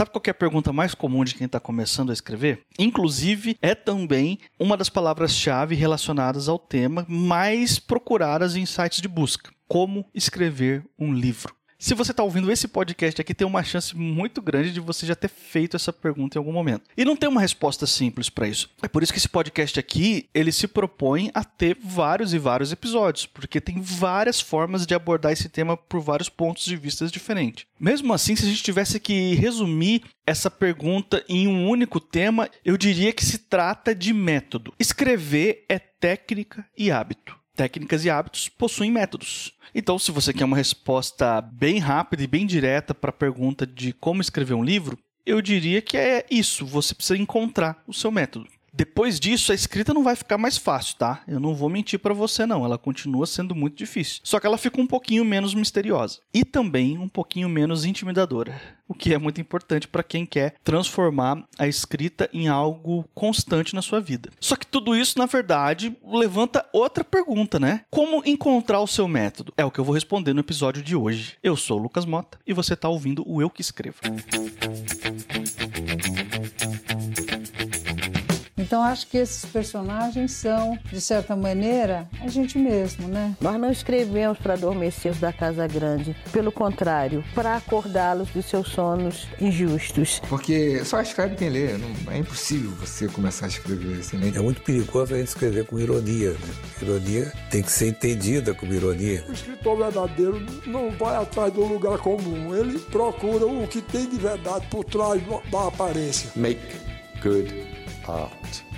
Sabe qual é a pergunta mais comum de quem está começando a escrever? Inclusive, é também uma das palavras-chave relacionadas ao tema mais procuradas em sites de busca: como escrever um livro. Se você está ouvindo esse podcast aqui, tem uma chance muito grande de você já ter feito essa pergunta em algum momento. E não tem uma resposta simples para isso. É por isso que esse podcast aqui, ele se propõe a ter vários e vários episódios, porque tem várias formas de abordar esse tema por vários pontos de vista diferentes. Mesmo assim, se a gente tivesse que resumir essa pergunta em um único tema, eu diria que se trata de método. Escrever é técnica e hábito. Técnicas e hábitos possuem métodos. Então, se você quer uma resposta bem rápida e bem direta para a pergunta de como escrever um livro, eu diria que é isso. Você precisa encontrar o seu método. Depois disso, a escrita não vai ficar mais fácil, tá? Eu não vou mentir para você não, ela continua sendo muito difícil. Só que ela fica um pouquinho menos misteriosa e também um pouquinho menos intimidadora, o que é muito importante para quem quer transformar a escrita em algo constante na sua vida. Só que tudo isso, na verdade, levanta outra pergunta, né? Como encontrar o seu método? É o que eu vou responder no episódio de hoje. Eu sou o Lucas Mota e você está ouvindo o Eu que escrevo. Então acho que esses personagens são, de certa maneira, a gente mesmo, né? Nós não escrevemos para adormecer da casa grande, pelo contrário, para acordá-los dos seus sonos injustos. Porque só escreve quem lê, não, é impossível você começar a escrever assim. Né? É muito perigoso a gente escrever com ironia. Né? Ironia tem que ser entendida como ironia. O escritor verdadeiro não vai atrás do lugar comum, ele procura o que tem de verdade por trás da aparência. Make good art.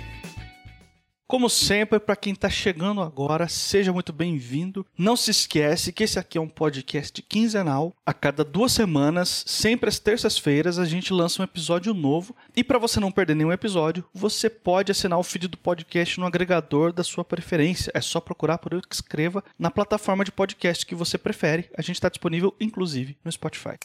Como sempre, para quem está chegando agora, seja muito bem-vindo. Não se esquece que esse aqui é um podcast quinzenal. A cada duas semanas, sempre às terças-feiras, a gente lança um episódio novo. E para você não perder nenhum episódio, você pode assinar o feed do podcast no agregador da sua preferência. É só procurar por eu que escreva na plataforma de podcast que você prefere. A gente está disponível, inclusive, no Spotify.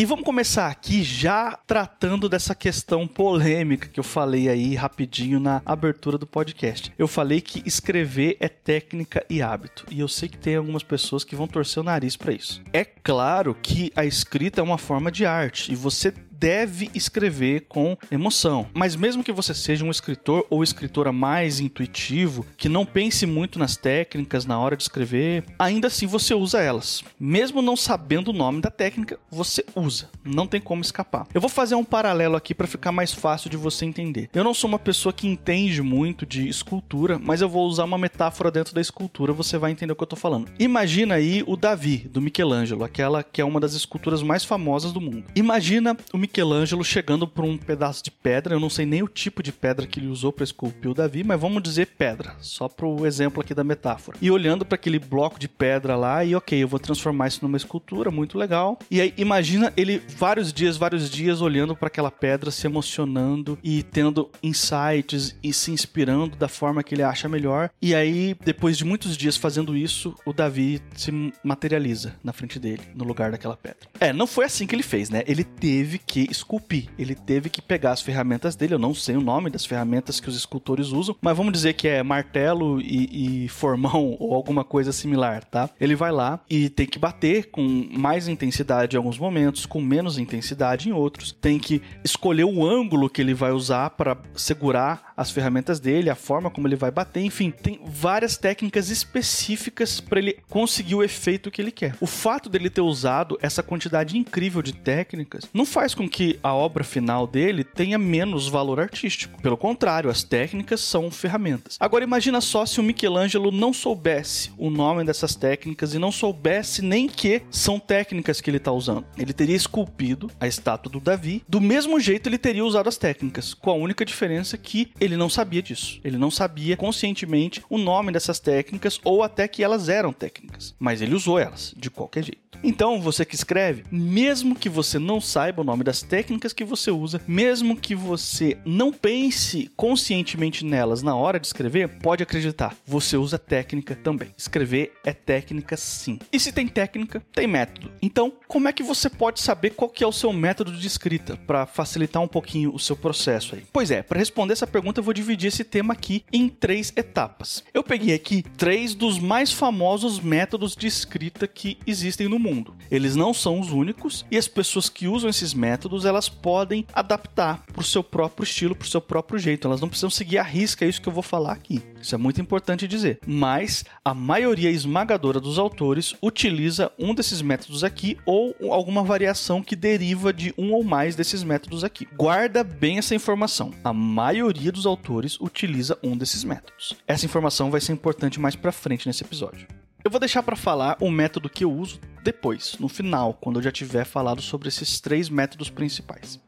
E vamos começar aqui já tratando dessa questão polêmica que eu falei aí rapidinho na abertura do podcast. Eu falei que escrever é técnica e hábito, e eu sei que tem algumas pessoas que vão torcer o nariz para isso. É claro que a escrita é uma forma de arte e você deve escrever com emoção. Mas mesmo que você seja um escritor ou escritora mais intuitivo, que não pense muito nas técnicas na hora de escrever, ainda assim você usa elas. Mesmo não sabendo o nome da técnica, você usa. Não tem como escapar. Eu vou fazer um paralelo aqui para ficar mais fácil de você entender. Eu não sou uma pessoa que entende muito de escultura, mas eu vou usar uma metáfora dentro da escultura, você vai entender o que eu tô falando. Imagina aí o Davi, do Michelangelo, aquela que é uma das esculturas mais famosas do mundo. Imagina o Michelangelo chegando por um pedaço de pedra, eu não sei nem o tipo de pedra que ele usou para esculpir o Davi, mas vamos dizer pedra, só pro exemplo aqui da metáfora. E olhando para aquele bloco de pedra lá e OK, eu vou transformar isso numa escultura, muito legal. E aí imagina ele vários dias, vários dias olhando para aquela pedra, se emocionando e tendo insights e se inspirando da forma que ele acha melhor. E aí depois de muitos dias fazendo isso, o Davi se materializa na frente dele, no lugar daquela pedra. É, não foi assim que ele fez, né? Ele teve que que esculpir. Ele teve que pegar as ferramentas dele, eu não sei o nome das ferramentas que os escultores usam, mas vamos dizer que é martelo e, e formão ou alguma coisa similar, tá? Ele vai lá e tem que bater com mais intensidade em alguns momentos, com menos intensidade em outros. Tem que escolher o ângulo que ele vai usar para segurar as ferramentas dele, a forma como ele vai bater, enfim, tem várias técnicas específicas para ele conseguir o efeito que ele quer. O fato dele ter usado essa quantidade incrível de técnicas não faz com que a obra final dele tenha menos valor artístico. Pelo contrário, as técnicas são ferramentas. Agora imagina só se o Michelangelo não soubesse o nome dessas técnicas e não soubesse nem que são técnicas que ele está usando. Ele teria esculpido a estátua do Davi, do mesmo jeito ele teria usado as técnicas, com a única diferença que ele não sabia disso. Ele não sabia conscientemente o nome dessas técnicas ou até que elas eram técnicas, mas ele usou elas de qualquer jeito. Então, você que escreve, mesmo que você não saiba o nome das as técnicas que você usa, mesmo que você não pense conscientemente nelas na hora de escrever, pode acreditar, você usa técnica também. Escrever é técnica sim. E se tem técnica, tem método. Então, como é que você pode saber qual que é o seu método de escrita para facilitar um pouquinho o seu processo aí? Pois é, para responder essa pergunta eu vou dividir esse tema aqui em três etapas. Eu peguei aqui três dos mais famosos métodos de escrita que existem no mundo. Eles não são os únicos e as pessoas que usam esses métodos, elas podem adaptar para o seu próprio estilo, para o seu próprio jeito. Elas não precisam seguir a risca isso que eu vou falar aqui. Isso é muito importante dizer. Mas a maioria esmagadora dos autores utiliza um desses métodos aqui ou alguma variação que deriva de um ou mais desses métodos aqui. Guarda bem essa informação. A maioria dos autores utiliza um desses métodos. Essa informação vai ser importante mais para frente nesse episódio. Eu vou deixar para falar o método que eu uso depois, no final, quando eu já tiver falado sobre esses três métodos principais.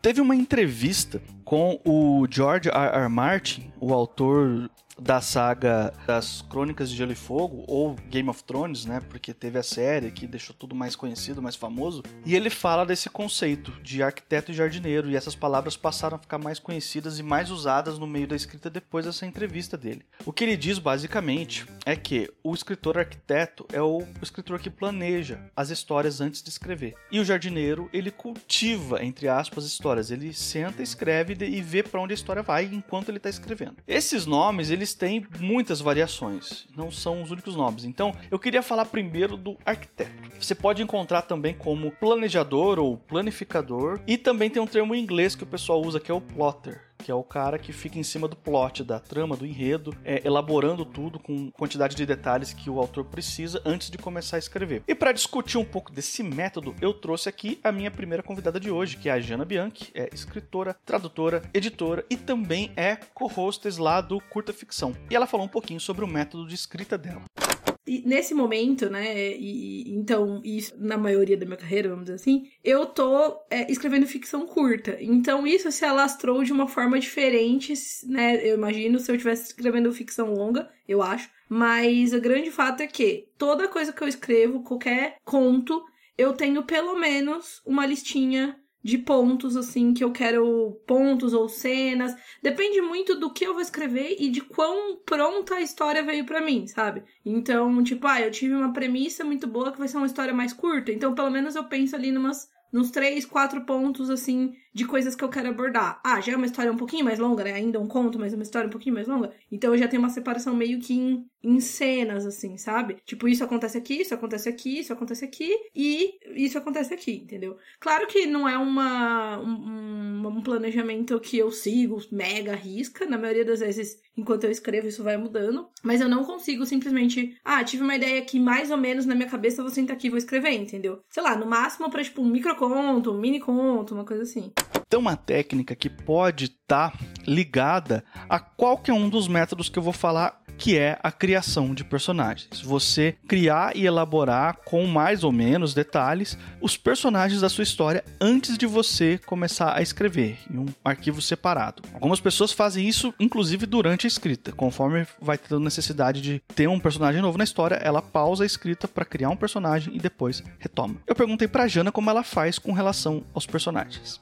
Teve uma entrevista com o George R. R. Martin, o autor da saga das Crônicas de Gelo e Fogo, ou Game of Thrones, né? Porque teve a série que deixou tudo mais conhecido, mais famoso. E ele fala desse conceito de arquiteto e jardineiro, e essas palavras passaram a ficar mais conhecidas e mais usadas no meio da escrita depois dessa entrevista dele. O que ele diz basicamente é que o escritor arquiteto é o escritor que planeja as histórias antes de escrever. E o jardineiro, ele cultiva, entre aspas, histórias. Ele senta, escreve e vê para onde a história vai enquanto ele está escrevendo. Esses nomes, eles têm muitas variações, não são os únicos nomes. Então, eu queria falar primeiro do arquiteto. Você pode encontrar também como planejador ou planificador, e também tem um termo em inglês que o pessoal usa que é o plotter que é o cara que fica em cima do plot, da trama, do enredo, é, elaborando tudo com quantidade de detalhes que o autor precisa antes de começar a escrever. E para discutir um pouco desse método, eu trouxe aqui a minha primeira convidada de hoje, que é a Jana Bianchi, é escritora, tradutora, editora e também é co-hostess lá do Curta Ficção. E ela falou um pouquinho sobre o método de escrita dela. E nesse momento, né, e, então, isso na maioria da minha carreira, vamos dizer assim, eu tô é, escrevendo ficção curta. Então, isso se alastrou de uma forma diferente, né, eu imagino, se eu estivesse escrevendo ficção longa, eu acho. Mas o grande fato é que toda coisa que eu escrevo, qualquer conto, eu tenho pelo menos uma listinha de pontos, assim, que eu quero pontos ou cenas. Depende muito do que eu vou escrever e de quão pronta a história veio para mim, sabe? Então, tipo, ah, eu tive uma premissa muito boa que vai ser uma história mais curta. Então, pelo menos eu penso ali numas, nos três, quatro pontos, assim, de coisas que eu quero abordar. Ah, já é uma história um pouquinho mais longa, né? Ainda um conto, mas é uma história um pouquinho mais longa. Então eu já tenho uma separação meio que em, em cenas, assim, sabe? Tipo, isso acontece aqui, isso acontece aqui, isso acontece aqui e isso acontece aqui, entendeu? Claro que não é uma, um, um planejamento que eu sigo mega risca. Na maioria das vezes, enquanto eu escrevo, isso vai mudando. Mas eu não consigo simplesmente, ah, tive uma ideia aqui mais ou menos na minha cabeça, vou sentar aqui e vou escrever, entendeu? Sei lá, no máximo pra, tipo, um microconto, um mini conto, uma coisa assim. Tem uma técnica que pode estar tá ligada a qualquer um dos métodos que eu vou falar que é a criação de personagens. Você criar e elaborar com mais ou menos detalhes os personagens da sua história antes de você começar a escrever em um arquivo separado. Algumas pessoas fazem isso inclusive durante a escrita, conforme vai tendo necessidade de ter um personagem novo na história, ela pausa a escrita para criar um personagem e depois retoma. Eu perguntei para Jana como ela faz com relação aos personagens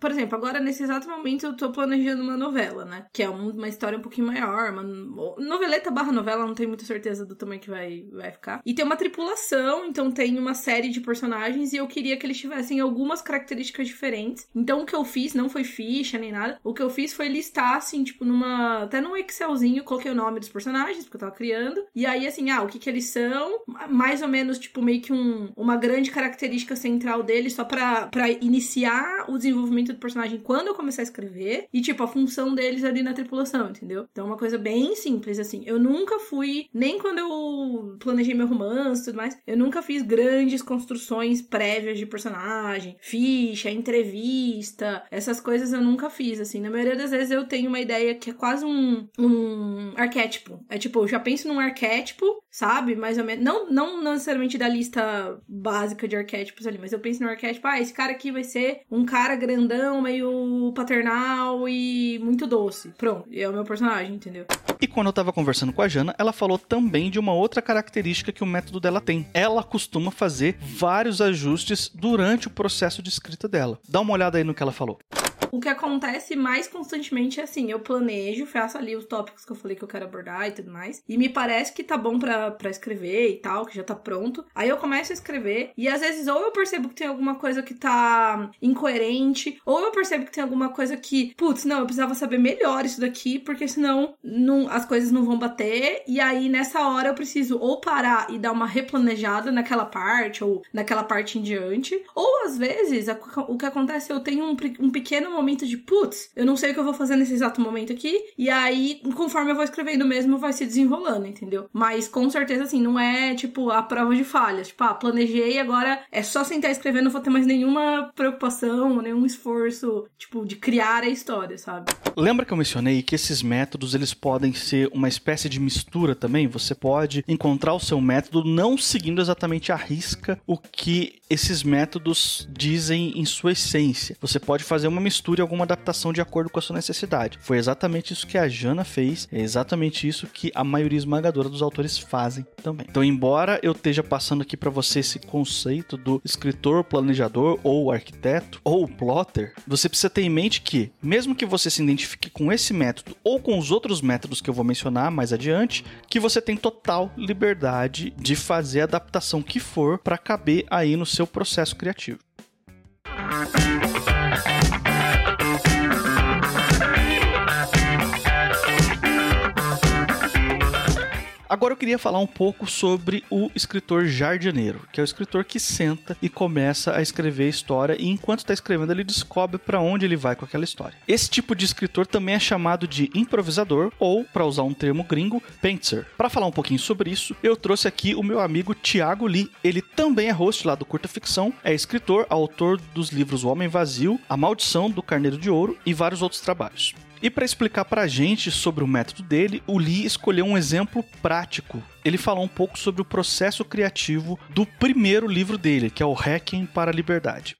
por exemplo, agora nesse exato momento eu tô planejando uma novela, né? Que é uma história um pouquinho maior, uma noveleta barra novela, não tenho muita certeza do tamanho que vai, vai ficar. E tem uma tripulação, então tem uma série de personagens e eu queria que eles tivessem algumas características diferentes. Então o que eu fiz não foi ficha nem nada. O que eu fiz foi listar, assim, tipo, numa. Até num Excelzinho, coloquei o nome dos personagens, porque eu tava criando. E aí, assim, ah, o que que eles são? Mais ou menos, tipo, meio que um, uma grande característica central deles, só pra, pra iniciar o desenvolvimento do personagem quando eu comecei a escrever e, tipo, a função deles ali na tripulação, entendeu? Então, é uma coisa bem simples, assim. Eu nunca fui, nem quando eu planejei meu romance e tudo mais, eu nunca fiz grandes construções prévias de personagem, ficha, entrevista, essas coisas eu nunca fiz, assim. Na maioria das vezes eu tenho uma ideia que é quase um, um arquétipo. É tipo, eu já penso num arquétipo sabe? Mais ou menos. Não, não necessariamente da lista básica de arquétipos ali, mas eu penso no arquétipo, ah, esse cara aqui vai ser um cara grandão, meio paternal e muito doce. Pronto, é o meu personagem, entendeu? E quando eu tava conversando com a Jana, ela falou também de uma outra característica que o método dela tem. Ela costuma fazer vários ajustes durante o processo de escrita dela. Dá uma olhada aí no que ela falou. O que acontece mais constantemente é assim, eu planejo, faço ali os tópicos que eu falei que eu quero abordar e tudo mais, e me parece que tá bom pra escrever e tal, que já tá pronto. Aí eu começo a escrever, e às vezes ou eu percebo que tem alguma coisa que tá incoerente, ou eu percebo que tem alguma coisa que, putz, não, eu precisava saber melhor isso daqui, porque senão não, as coisas não vão bater, e aí nessa hora eu preciso ou parar e dar uma replanejada naquela parte, ou naquela parte em diante, ou às vezes o que acontece, eu tenho um, um pequeno momento de putz, eu não sei o que eu vou fazer nesse exato momento aqui. E aí, conforme eu vou escrevendo mesmo, vai se desenrolando, entendeu? Mas com certeza, assim, não é tipo a prova de falhas. Tipo, ah, planejei, agora é só sentar escrevendo, não vou ter mais nenhuma preocupação, nenhum esforço, tipo, de criar a história, sabe? Lembra que eu mencionei que esses métodos eles podem ser uma espécie de mistura também? Você pode encontrar o seu método não seguindo exatamente a risca o que esses métodos dizem em sua essência. Você pode fazer uma mistura alguma adaptação de acordo com a sua necessidade. Foi exatamente isso que a Jana fez, é exatamente isso que a maioria esmagadora dos autores fazem também. Então, embora eu esteja passando aqui para você esse conceito do escritor, planejador ou arquiteto ou plotter, você precisa ter em mente que, mesmo que você se identifique com esse método ou com os outros métodos que eu vou mencionar mais adiante, que você tem total liberdade de fazer a adaptação que for para caber aí no seu processo criativo. Agora eu queria falar um pouco sobre o escritor jardineiro, que é o escritor que senta e começa a escrever a história e enquanto está escrevendo ele descobre para onde ele vai com aquela história. Esse tipo de escritor também é chamado de improvisador ou, para usar um termo gringo, painter. Para falar um pouquinho sobre isso, eu trouxe aqui o meu amigo Tiago Lee. Ele também é host lá do Curta Ficção, é escritor, autor dos livros O Homem Vazio, A Maldição do Carneiro de Ouro e vários outros trabalhos. E para explicar para a gente sobre o método dele, o Lee escolheu um exemplo prático. Ele falou um pouco sobre o processo criativo do primeiro livro dele, que é o Hacking para a Liberdade.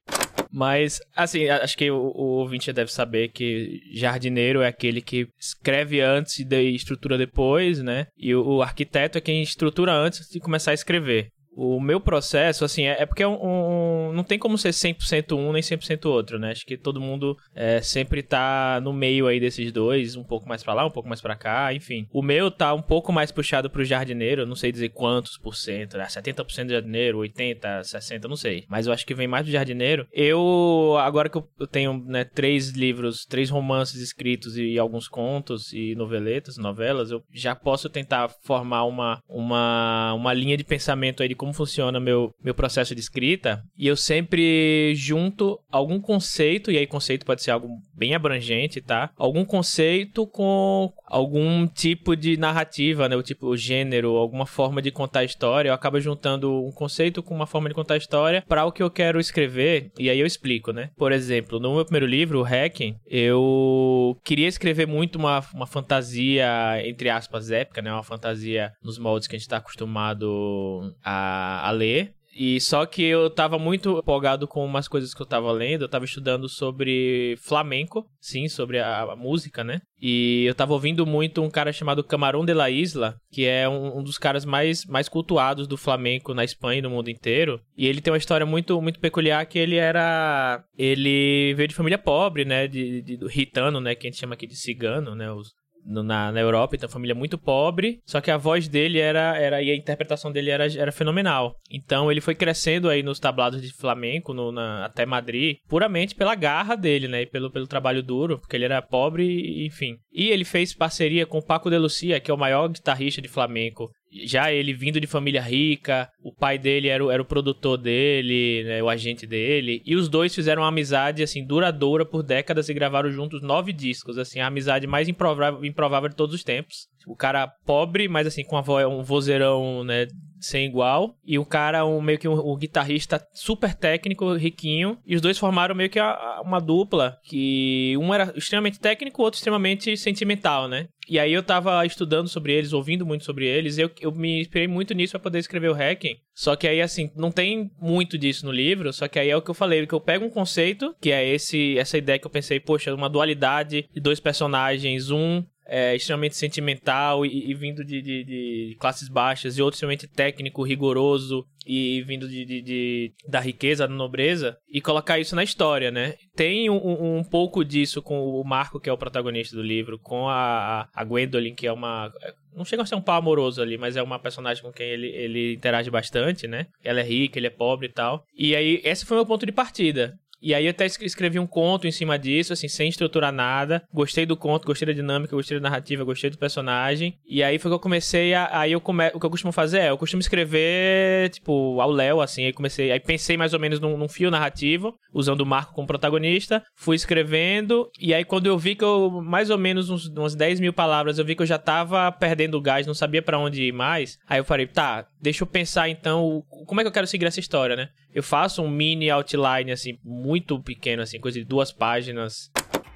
Mas, assim, acho que o, o ouvinte deve saber que jardineiro é aquele que escreve antes e estrutura depois, né? E o, o arquiteto é quem estrutura antes de começar a escrever. O meu processo, assim, é, é porque é um, um, não tem como ser 100% um nem 100% outro, né? Acho que todo mundo é, sempre tá no meio aí desses dois, um pouco mais para lá, um pouco mais para cá, enfim. O meu tá um pouco mais puxado pro jardineiro, não sei dizer quantos por cento, né? 70% de jardineiro, 80, 60, não sei. Mas eu acho que vem mais do jardineiro. Eu, agora que eu tenho, né, três livros, três romances escritos e alguns contos e noveletas, novelas, eu já posso tentar formar uma, uma, uma linha de pensamento aí de como como funciona meu, meu processo de escrita e eu sempre junto algum conceito, e aí conceito pode ser algo bem abrangente, tá? Algum conceito com algum tipo de narrativa, né? O tipo, o gênero, alguma forma de contar a história. Eu acabo juntando um conceito com uma forma de contar a história para o que eu quero escrever, e aí eu explico, né? Por exemplo, no meu primeiro livro, o Hacking, eu queria escrever muito uma, uma fantasia, entre aspas, épica, né? Uma fantasia nos moldes que a gente tá acostumado a a, ler. E só que eu tava muito empolgado com umas coisas que eu tava lendo. Eu tava estudando sobre flamenco, sim, sobre a, a música, né? E eu tava ouvindo muito um cara chamado Camarón de la Isla, que é um, um, dos caras mais, mais cultuados do flamenco na Espanha e no mundo inteiro. E ele tem uma história muito, muito peculiar que ele era... Ele veio de família pobre, né? De, de, do ritano, né? Que a gente chama aqui de cigano, né? Os, na, na Europa, então família muito pobre, só que a voz dele era, era e a interpretação dele era, era fenomenal. Então ele foi crescendo aí nos tablados de flamenco, no, na, até Madrid, puramente pela garra dele, né, e pelo, pelo trabalho duro, porque ele era pobre, enfim. E ele fez parceria com Paco de Lucia, que é o maior guitarrista de flamenco já ele vindo de família rica, o pai dele era o, era o produtor dele, né, o agente dele, e os dois fizeram uma amizade, assim, duradoura por décadas e gravaram juntos nove discos, assim, a amizade mais improvável, improvável de todos os tempos. O cara pobre, mas assim, com voz, um vozeirão, né, sem igual. E um cara, um, meio que um, um guitarrista super técnico, riquinho. E os dois formaram meio que a- a- uma dupla. Que um era extremamente técnico, o outro extremamente sentimental, né? E aí eu tava estudando sobre eles, ouvindo muito sobre eles, e eu, eu me inspirei muito nisso pra poder escrever o Hacking. Só que aí, assim, não tem muito disso no livro, só que aí é o que eu falei, que eu pego um conceito, que é esse essa ideia que eu pensei, poxa, uma dualidade de dois personagens, um é, extremamente sentimental e, e vindo de, de- de classes baixas, e outro extremamente técnico, rigoroso e vindo de, de- da riqueza, da nobreza, e colocar isso na história, né? Tem um, um- pouco disso com o Marco, que é o protagonista do livro, com a, a Gwendolyn, que é uma. Não chega a ser um pau amoroso ali, mas é uma personagem com quem ele, ele interage bastante, né? Ela é rica, ele é pobre e tal. E aí, esse foi o meu ponto de partida. E aí eu até escre- escrevi um conto em cima disso, assim, sem estruturar nada. Gostei do conto, gostei da dinâmica, gostei da narrativa, gostei do personagem. E aí foi que eu comecei a. Aí eu come... o que eu costumo fazer é, eu costumo escrever, tipo, ao Léo, assim, aí comecei. Aí pensei mais ou menos num, num fio narrativo, usando o Marco como protagonista. Fui escrevendo, e aí quando eu vi que eu, mais ou menos uns, umas 10 mil palavras, eu vi que eu já tava perdendo o gás, não sabia pra onde ir mais. Aí eu falei, tá, deixa eu pensar então, como é que eu quero seguir essa história, né? Eu faço um mini outline, assim, muito pequeno, assim, coisa de duas páginas.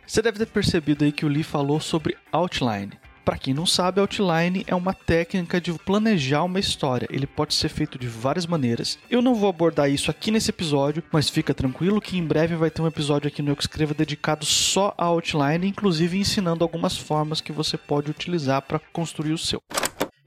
Você deve ter percebido aí que o Lee falou sobre outline. Pra quem não sabe, outline é uma técnica de planejar uma história. Ele pode ser feito de várias maneiras. Eu não vou abordar isso aqui nesse episódio, mas fica tranquilo que em breve vai ter um episódio aqui no Eu Que Escreva dedicado só a outline, inclusive ensinando algumas formas que você pode utilizar para construir o seu.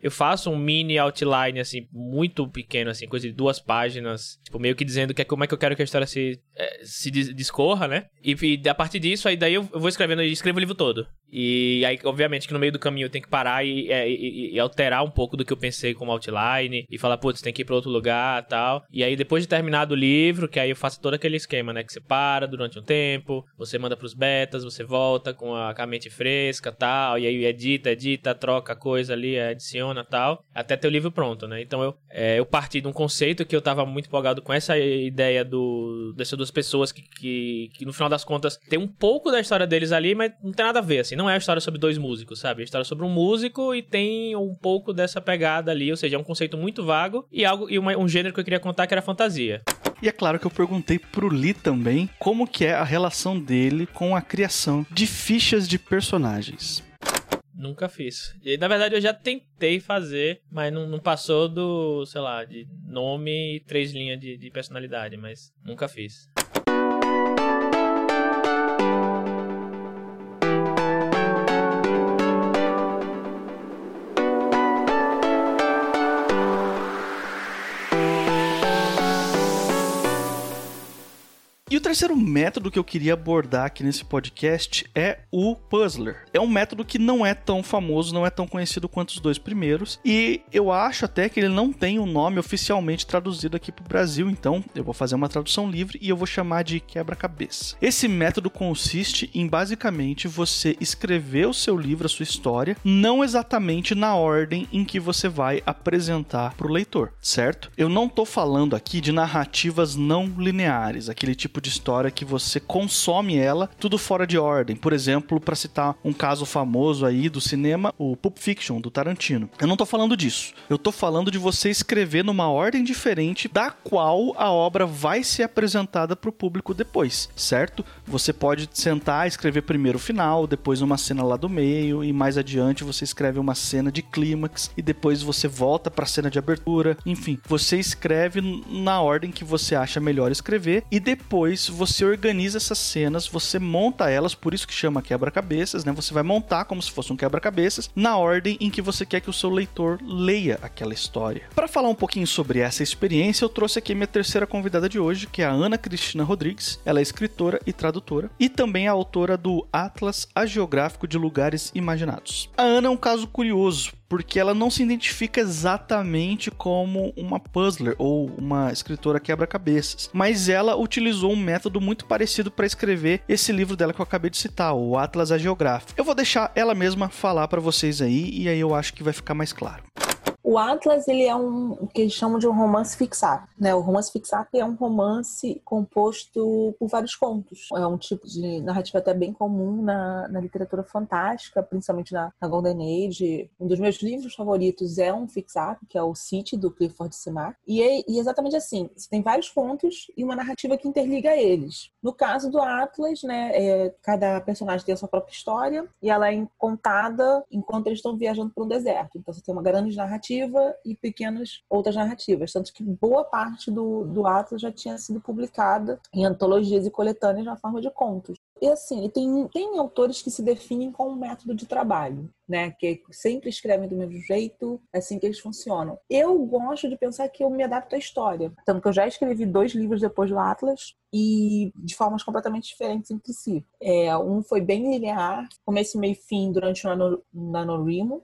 Eu faço um mini outline, assim, muito pequeno, assim, coisa de duas páginas. Tipo, meio que dizendo que é como é que eu quero que a história se, eh, se dis- discorra, né? E, e a partir disso, aí daí eu vou escrevendo e escrevo o livro todo. E aí, obviamente, que no meio do caminho eu tenho que parar e, eh, e- e- e alterar um pouco do que eu pensei como outline. E falar, putz, tem que ir pra outro lugar tal. E aí, depois de terminado o livro, que aí eu faço todo aquele esquema, né? Que você para durante um tempo, você manda pros betas, você volta com a, com a mente fresca tal. E aí edita, edita, troca coisa ali, adiciona tal. Até ter o livro pronto, né? Então eu, é, eu parti de um conceito que eu tava muito empolgado com essa ideia do, dessas duas pessoas que, que, que no final das contas tem um pouco da história deles ali, mas não tem nada a ver, assim. Não é a história sobre dois músicos, sabe? É a história sobre um músico e tem um pouco dessa pegada ali, ou seja, é um conceito muito vago e algo e uma- um gênero que eu queria contar que era fantasia. E é claro que eu perguntei pro Lee também como que é a relação dele com a criação de fichas de personagens. Nunca fiz. E, na verdade, eu já tentei fazer, mas não, não passou do, sei lá, de nome e três linhas de, de personalidade, mas nunca fiz. E o terceiro método que eu queria abordar aqui nesse podcast é o Puzzler. É um método que não é tão famoso, não é tão conhecido quanto os dois primeiros, e eu acho até que ele não tem um nome oficialmente traduzido aqui para o Brasil, então eu vou fazer uma tradução livre e eu vou chamar de quebra-cabeça. Esse método consiste em basicamente você escrever o seu livro, a sua história, não exatamente na ordem em que você vai apresentar para o leitor, certo? Eu não tô falando aqui de narrativas não lineares, aquele tipo de história que você consome ela tudo fora de ordem. Por exemplo, para citar um caso famoso aí do cinema, o Pulp Fiction do Tarantino. Eu não tô falando disso. Eu tô falando de você escrever numa ordem diferente da qual a obra vai ser apresentada para o público depois, certo? Você pode sentar, escrever primeiro o final, depois uma cena lá do meio e mais adiante você escreve uma cena de clímax e depois você volta para a cena de abertura. Enfim, você escreve na ordem que você acha melhor escrever e depois você organiza essas cenas, você monta elas, por isso que chama quebra-cabeças, né? Você vai montar como se fosse um quebra-cabeças na ordem em que você quer que o seu leitor leia aquela história. Para falar um pouquinho sobre essa experiência, eu trouxe aqui minha terceira convidada de hoje, que é a Ana Cristina Rodrigues. Ela é escritora e tradutora e também é autora do Atlas Agiográfico de Lugares Imaginados. A Ana é um caso curioso, porque ela não se identifica exatamente como uma puzzler ou uma escritora quebra-cabeças, mas ela utilizou um método muito parecido para escrever esse livro dela que eu acabei de citar, o Atlas Agiográfico. Eu vou deixar ela mesma falar para vocês aí e aí eu acho que vai ficar mais claro. O Atlas, ele é um o que eles chamam de um romance fixar, né? O romance fixar é um romance composto por vários contos. É um tipo de narrativa até bem comum na, na literatura fantástica, principalmente na, na, Golden Age. Um dos meus livros favoritos é um fixar, que é o City, do Clifford Simar. E é e exatamente assim, você tem vários contos e uma narrativa que interliga eles. No caso do Atlas, né, é, cada personagem tem a sua própria história e ela é contada enquanto eles estão viajando por um deserto. Então você tem uma grande narrativa e pequenas outras narrativas. Tanto que boa parte do, do Atlas já tinha sido publicada em antologias e coletâneas na forma de contos. E assim, tem, tem autores que se definem com um método de trabalho, né? Que sempre escrevem do mesmo jeito, é assim que eles funcionam. Eu gosto de pensar que eu me adapto à história. Tanto que eu já escrevi dois livros depois do Atlas e de formas completamente diferentes entre si. É, um foi bem linear, começo, meio fim durante o NaNoWriMo.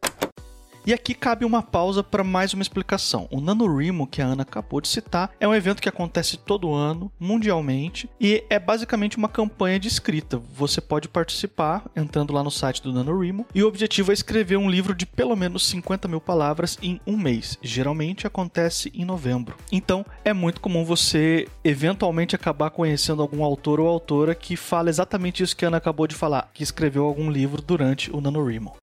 E aqui cabe uma pausa para mais uma explicação. O NaNoWriMo, que a Ana acabou de citar, é um evento que acontece todo ano, mundialmente, e é basicamente uma campanha de escrita. Você pode participar entrando lá no site do NaNoWriMo, e o objetivo é escrever um livro de pelo menos 50 mil palavras em um mês. Geralmente acontece em novembro. Então, é muito comum você eventualmente acabar conhecendo algum autor ou autora que fala exatamente isso que a Ana acabou de falar, que escreveu algum livro durante o NaNoWriMo.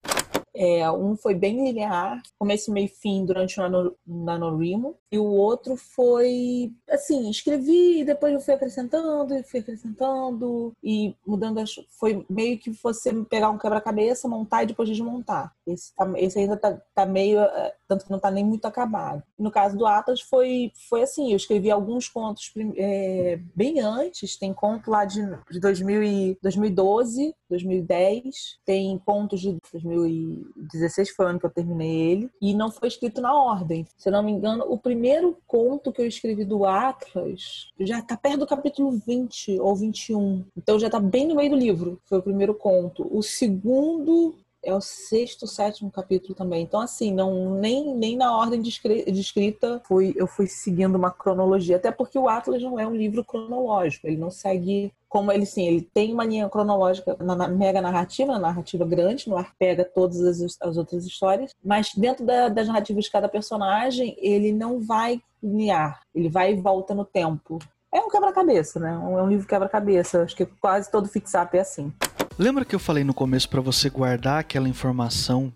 É, um foi bem linear, começo, meio fim durante o NaNoWriMo. E o outro foi, assim, escrevi e depois eu fui acrescentando e fui acrescentando e mudando as... Foi meio que você pegar um quebra-cabeça, montar e depois desmontar. Esse, tá, esse ainda tá, tá, meio... É, tanto que não tá nem muito acabado. No caso do Atlas foi, foi assim, eu escrevi alguns contos é, bem antes. Tem conto lá de, de 2000 e, 2012, 2010. Tem contos de 2016, foi o ano que eu terminei ele. E não foi escrito na ordem. Se não me engano, o primeiro primeiro conto que eu escrevi do Atlas já tá perto do capítulo 20 ou 21. Então já tá bem no meio do livro. Foi o primeiro conto. O segundo é o sexto, sétimo capítulo também. Então, assim, não nem, nem na ordem de, escrita fui, eu fui seguindo uma cronologia. Até porque o Atlas não é um livro cronológico. Ele não segue como ele sim, ele tem uma linha cronológica na, mega narrativa, na narrativa grande, no ar pega todas as, as outras histórias, mas dentro da, das narrativas de cada personagem, ele não vai linear, ele vai e volta no tempo. É um quebra-cabeça, né? É um livro quebra-cabeça. Acho que quase todo fix-up é assim. Lembra que eu falei no começo para você guardar aquela informação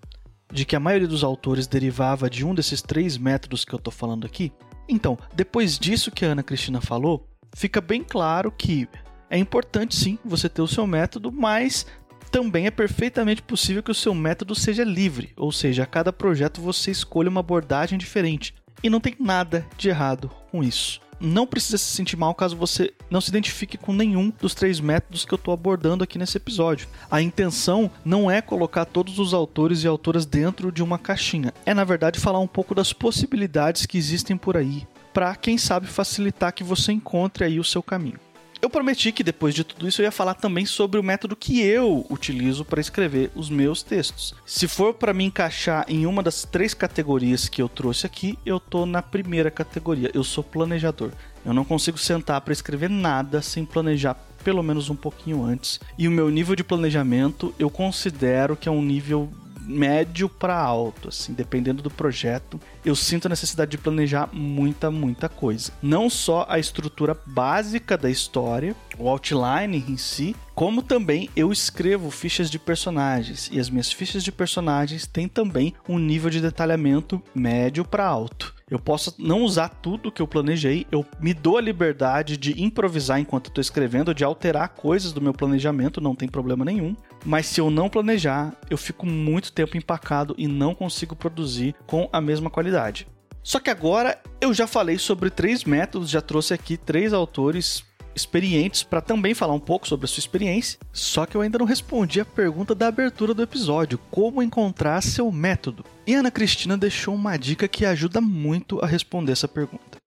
de que a maioria dos autores derivava de um desses três métodos que eu tô falando aqui? Então, depois disso que a Ana Cristina falou, fica bem claro que é importante sim você ter o seu método, mas também é perfeitamente possível que o seu método seja livre, ou seja, a cada projeto você escolha uma abordagem diferente. E não tem nada de errado com isso. Não precisa se sentir mal caso você não se identifique com nenhum dos três métodos que eu estou abordando aqui nesse episódio. A intenção não é colocar todos os autores e autoras dentro de uma caixinha, é na verdade falar um pouco das possibilidades que existem por aí, para quem sabe facilitar que você encontre aí o seu caminho. Eu prometi que depois de tudo isso eu ia falar também sobre o método que eu utilizo para escrever os meus textos. Se for para me encaixar em uma das três categorias que eu trouxe aqui, eu tô na primeira categoria. Eu sou planejador. Eu não consigo sentar para escrever nada sem planejar pelo menos um pouquinho antes. E o meu nível de planejamento eu considero que é um nível médio para alto, assim, dependendo do projeto, eu sinto a necessidade de planejar muita, muita coisa. Não só a estrutura básica da história, o outline em si, como também eu escrevo fichas de personagens e as minhas fichas de personagens têm também um nível de detalhamento médio para alto. Eu posso não usar tudo que eu planejei, eu me dou a liberdade de improvisar enquanto estou escrevendo, de alterar coisas do meu planejamento, não tem problema nenhum. Mas se eu não planejar, eu fico muito tempo empacado e não consigo produzir com a mesma qualidade. Só que agora eu já falei sobre três métodos, já trouxe aqui três autores experientes para também falar um pouco sobre a sua experiência. Só que eu ainda não respondi a pergunta da abertura do episódio: como encontrar seu método? E Ana Cristina deixou uma dica que ajuda muito a responder essa pergunta.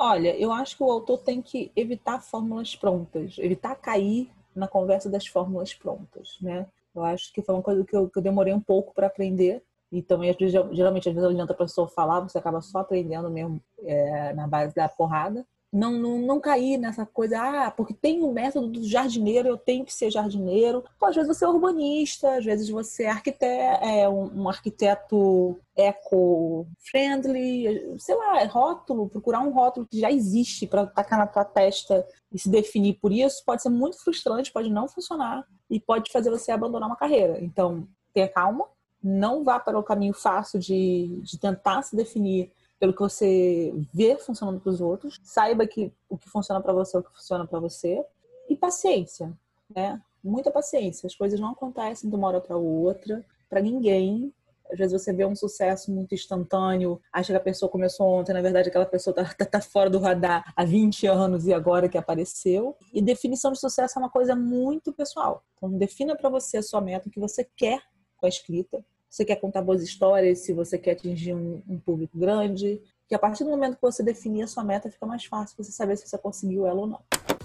Olha, eu acho que o autor tem que evitar fórmulas prontas, evitar cair na conversa das fórmulas prontas, né? Eu acho que foi uma coisa que eu, que eu demorei um pouco para aprender. E também, geralmente, às vezes, adianta a pessoa falar, você acaba só aprendendo mesmo é, na base da porrada. Não, não, não cair nessa coisa, ah, porque tem o método do jardineiro, eu tenho que ser jardineiro. Pô, às vezes você é urbanista, às vezes você é arquiteto, é um, um arquiteto eco-friendly, sei lá, é rótulo, procurar um rótulo que já existe para tacar na tua testa e se definir por isso pode ser muito frustrante, pode não funcionar e pode fazer você abandonar uma carreira. Então, tenha calma, não vá para o caminho fácil de, de tentar se definir pelo que você vê funcionando para os outros. Saiba que o que funciona para você é o que funciona para você. E paciência, né? Muita paciência. As coisas não acontecem de uma hora para outra, para ninguém. Às vezes você vê um sucesso muito instantâneo, acha que a pessoa começou ontem, na verdade aquela pessoa tá, tá, tá, fora do radar há 20 anos e agora que apareceu. E definição de sucesso é uma coisa muito pessoal. Então defina para você a sua meta, o que você quer com a escrita, você quer contar boas histórias, se você quer atingir um, um público grande. Que a partir do momento que você definir a sua meta, fica mais fácil você saber se você conseguiu ela ou não.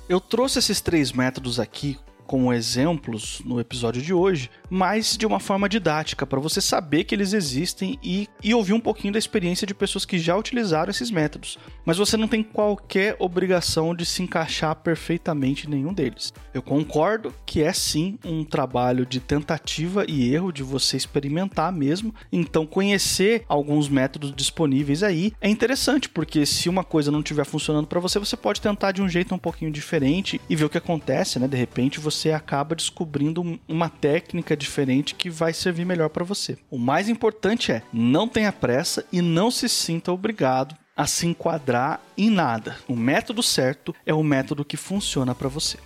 Eu trouxe esses três métodos aqui como exemplos no episódio de hoje, mas de uma forma didática, para você saber que eles existem e, e ouvir um pouquinho da experiência de pessoas que já utilizaram esses métodos. Mas você não tem qualquer obrigação de se encaixar perfeitamente em nenhum deles. Eu concordo que é sim um trabalho de tentativa e erro, de você experimentar mesmo. Então, conhecer alguns métodos disponíveis aí é interessante, porque se uma coisa não estiver funcionando para você, você pode tentar de um jeito um pouquinho diferente e ver o que acontece, né? De repente você você acaba descobrindo uma técnica diferente que vai servir melhor para você. O mais importante é não tenha pressa e não se sinta obrigado a se enquadrar em nada. O método certo é o método que funciona para você.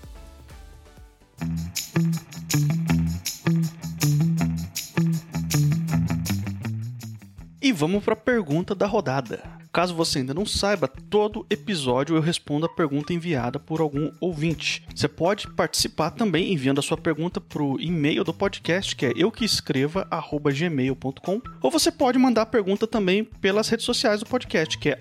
E vamos para a pergunta da rodada. Caso você ainda não saiba, todo episódio eu respondo a pergunta enviada por algum ouvinte. Você pode participar também enviando a sua pergunta para o e-mail do podcast, que é euqueescreva@gmail.com, ou você pode mandar a pergunta também pelas redes sociais do podcast, que é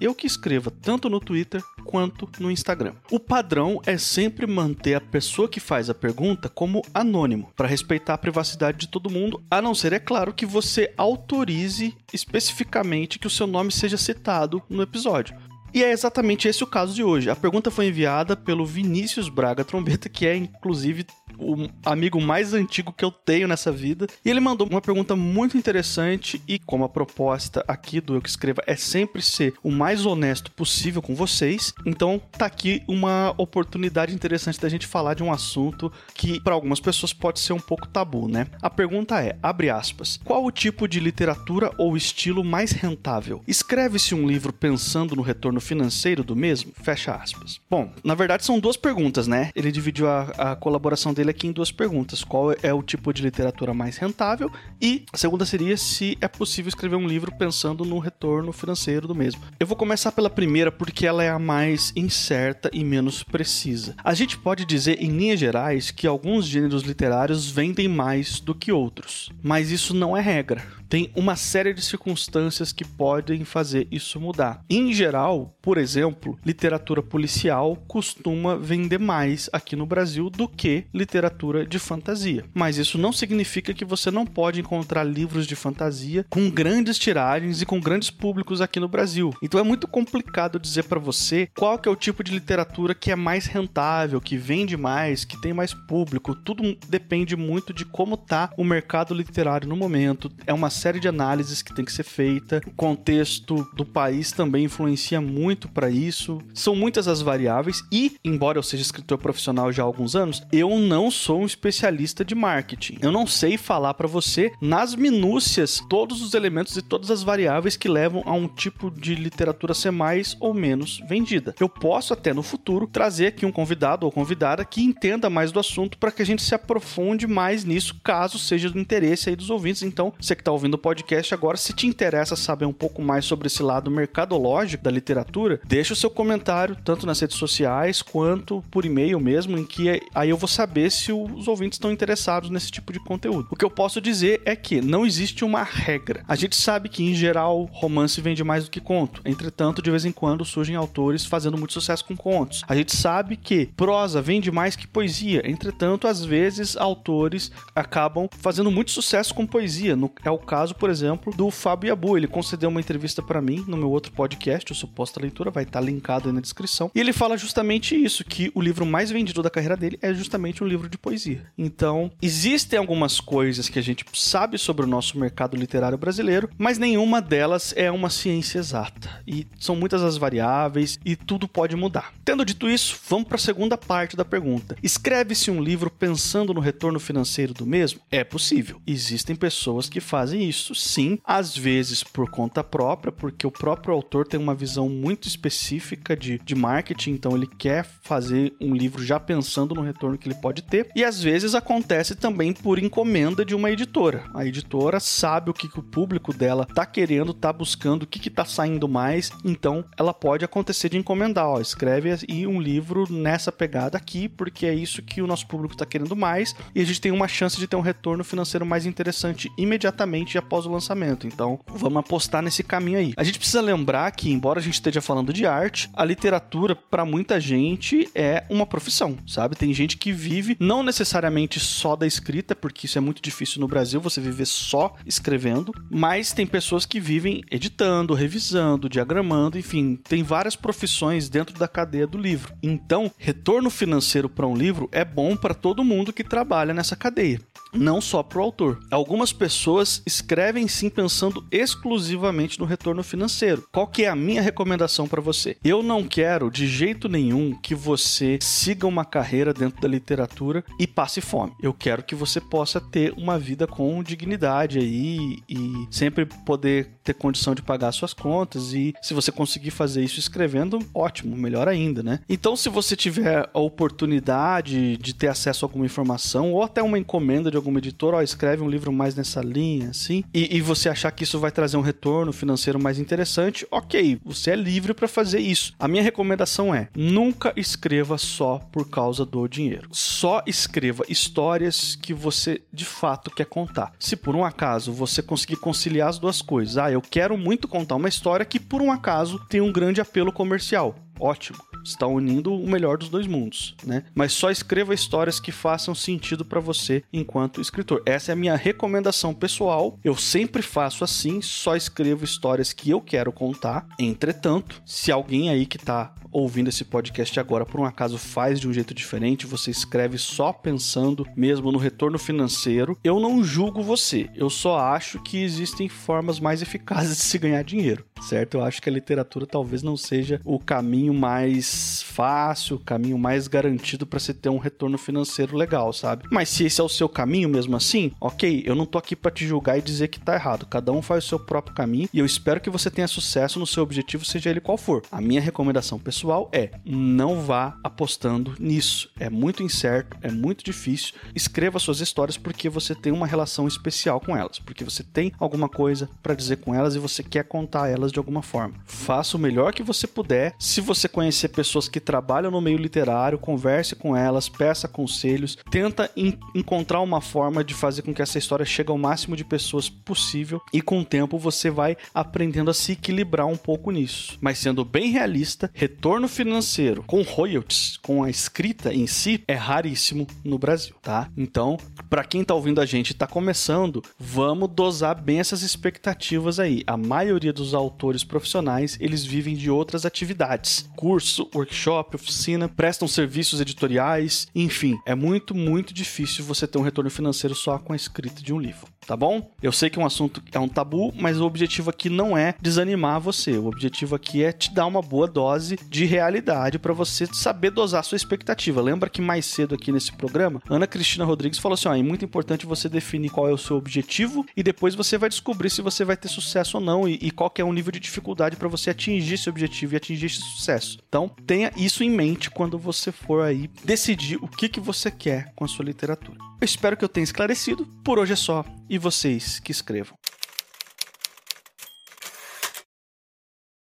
@euqueescreva, tanto no Twitter quanto no Instagram. O padrão é sempre manter a pessoa que faz a pergunta como anônimo, para respeitar a privacidade de todo mundo, a não ser, é claro, que você autorize especificamente que o seu nome seja citado no episódio. E é exatamente esse o caso de hoje. A pergunta foi enviada pelo Vinícius Braga Trombeta, que é inclusive o amigo mais antigo que eu tenho nessa vida. E ele mandou uma pergunta muito interessante e como a proposta aqui do Eu Que Escreva é sempre ser o mais honesto possível com vocês, então tá aqui uma oportunidade interessante da gente falar de um assunto que para algumas pessoas pode ser um pouco tabu, né? A pergunta é, abre aspas, qual o tipo de literatura ou estilo mais rentável? Escreve-se um livro pensando no retorno financeiro do mesmo? Fecha aspas. Bom, na verdade são duas perguntas, né? Ele dividiu a, a colaboração dele aqui em duas perguntas: qual é o tipo de literatura mais rentável? E a segunda seria se é possível escrever um livro pensando no retorno financeiro do mesmo. Eu vou começar pela primeira porque ela é a mais incerta e menos precisa. A gente pode dizer, em linhas gerais, que alguns gêneros literários vendem mais do que outros, mas isso não é regra tem uma série de circunstâncias que podem fazer isso mudar. Em geral, por exemplo, literatura policial costuma vender mais aqui no Brasil do que literatura de fantasia. Mas isso não significa que você não pode encontrar livros de fantasia com grandes tiragens e com grandes públicos aqui no Brasil. Então é muito complicado dizer para você qual que é o tipo de literatura que é mais rentável, que vende mais, que tem mais público. Tudo depende muito de como tá o mercado literário no momento. É uma série de análises que tem que ser feita. O contexto do país também influencia muito para isso. São muitas as variáveis e, embora eu seja escritor profissional já há alguns anos, eu não sou um especialista de marketing. Eu não sei falar para você nas minúcias todos os elementos e todas as variáveis que levam a um tipo de literatura ser mais ou menos vendida. Eu posso até no futuro trazer aqui um convidado ou convidada que entenda mais do assunto para que a gente se aprofunde mais nisso, caso seja do interesse aí dos ouvintes. Então, você que está ouvindo ouvindo o podcast agora, se te interessa saber um pouco mais sobre esse lado mercadológico da literatura, deixa o seu comentário tanto nas redes sociais quanto por e-mail mesmo, em que aí eu vou saber se os ouvintes estão interessados nesse tipo de conteúdo. O que eu posso dizer é que não existe uma regra. A gente sabe que, em geral, romance vende mais do que conto. Entretanto, de vez em quando surgem autores fazendo muito sucesso com contos. A gente sabe que prosa vende mais que poesia. Entretanto, às vezes, autores acabam fazendo muito sucesso com poesia. No, é o caso, por exemplo, do Fábio Yabu. Ele concedeu uma entrevista para mim no meu outro podcast, o Suposta Leitura, vai estar linkado aí na descrição. E ele fala justamente isso, que o livro mais vendido da carreira dele é justamente um livro de poesia. Então, existem algumas coisas que a gente sabe sobre o nosso mercado literário brasileiro, mas nenhuma delas é uma ciência exata. E são muitas as variáveis e tudo pode mudar. Tendo dito isso, vamos para a segunda parte da pergunta. Escreve-se um livro pensando no retorno financeiro do mesmo? É possível. Existem pessoas que fazem isso, sim, às vezes por conta própria, porque o próprio autor tem uma visão muito específica de, de marketing, então ele quer fazer um livro já pensando no retorno que ele pode ter. E às vezes acontece também por encomenda de uma editora. A editora sabe o que, que o público dela tá querendo, tá buscando, o que, que tá saindo mais, então ela pode acontecer de encomendar, ó, escreve aí um livro nessa pegada aqui, porque é isso que o nosso público tá querendo mais, e a gente tem uma chance de ter um retorno financeiro mais interessante imediatamente após o lançamento. Então, vamos apostar nesse caminho aí. A gente precisa lembrar que, embora a gente esteja falando de arte, a literatura, para muita gente, é uma profissão, sabe? Tem gente que vive não necessariamente só da escrita, porque isso é muito difícil no Brasil, você viver só escrevendo, mas tem pessoas que vivem editando, revisando, diagramando, enfim, tem várias profissões dentro da cadeia do livro. Então, retorno financeiro para um livro é bom para todo mundo que trabalha nessa cadeia não só para o autor. Algumas pessoas escrevem sim pensando exclusivamente no retorno financeiro. Qual que é a minha recomendação para você? Eu não quero de jeito nenhum que você siga uma carreira dentro da literatura e passe fome. Eu quero que você possa ter uma vida com dignidade aí e sempre poder ter condição de pagar suas contas e se você conseguir fazer isso escrevendo, ótimo, melhor ainda, né? Então, se você tiver a oportunidade de ter acesso a alguma informação ou até uma encomenda de alguma editora, ó, escreve um livro mais nessa linha, assim, e, e, você achar que isso vai trazer um retorno financeiro mais interessante, ok, você é livre para fazer isso. A minha recomendação é: nunca escreva só por causa do dinheiro. Só escreva histórias que você de fato quer contar. Se por um acaso você conseguir conciliar as duas coisas, ah, eu quero muito contar uma história que por um acaso tem um grande apelo comercial. Ótimo está unindo o melhor dos dois mundos, né? Mas só escreva histórias que façam sentido para você enquanto escritor. Essa é a minha recomendação pessoal. Eu sempre faço assim, só escrevo histórias que eu quero contar. Entretanto, se alguém aí que tá ouvindo esse podcast agora por um acaso faz de um jeito diferente, você escreve só pensando mesmo no retorno financeiro, eu não julgo você. Eu só acho que existem formas mais eficazes de se ganhar dinheiro, certo? Eu acho que a literatura talvez não seja o caminho mais fácil, caminho mais garantido para você ter um retorno financeiro legal, sabe? Mas se esse é o seu caminho mesmo assim, ok, eu não tô aqui para te julgar e dizer que tá errado. Cada um faz o seu próprio caminho e eu espero que você tenha sucesso no seu objetivo, seja ele qual for. A minha recomendação pessoal é: não vá apostando nisso. É muito incerto, é muito difícil. Escreva suas histórias porque você tem uma relação especial com elas, porque você tem alguma coisa para dizer com elas e você quer contar elas de alguma forma. Faça o melhor que você puder. Se você conhecer pessoas que trabalham no meio literário, converse com elas, peça conselhos, tenta encontrar uma forma de fazer com que essa história chegue ao máximo de pessoas possível e com o tempo você vai aprendendo a se equilibrar um pouco nisso. Mas sendo bem realista, retorno financeiro com royalties, com a escrita em si, é raríssimo no Brasil, tá? Então, para quem tá ouvindo a gente e tá começando, vamos dosar bem essas expectativas aí. A maioria dos autores profissionais, eles vivem de outras atividades. Curso, workshop, oficina, prestam serviços editoriais, enfim, é muito, muito difícil você ter um retorno financeiro só com a escrita de um livro, tá bom? Eu sei que é um assunto é um tabu, mas o objetivo aqui não é desanimar você. O objetivo aqui é te dar uma boa dose de de realidade para você saber dosar sua expectativa. Lembra que mais cedo aqui nesse programa, Ana Cristina Rodrigues falou assim: ó, é muito importante você definir qual é o seu objetivo e depois você vai descobrir se você vai ter sucesso ou não e, e qual é o nível de dificuldade para você atingir esse objetivo e atingir esse sucesso. Então, tenha isso em mente quando você for aí decidir o que, que você quer com a sua literatura. Eu espero que eu tenha esclarecido. Por hoje é só. E vocês que escrevam.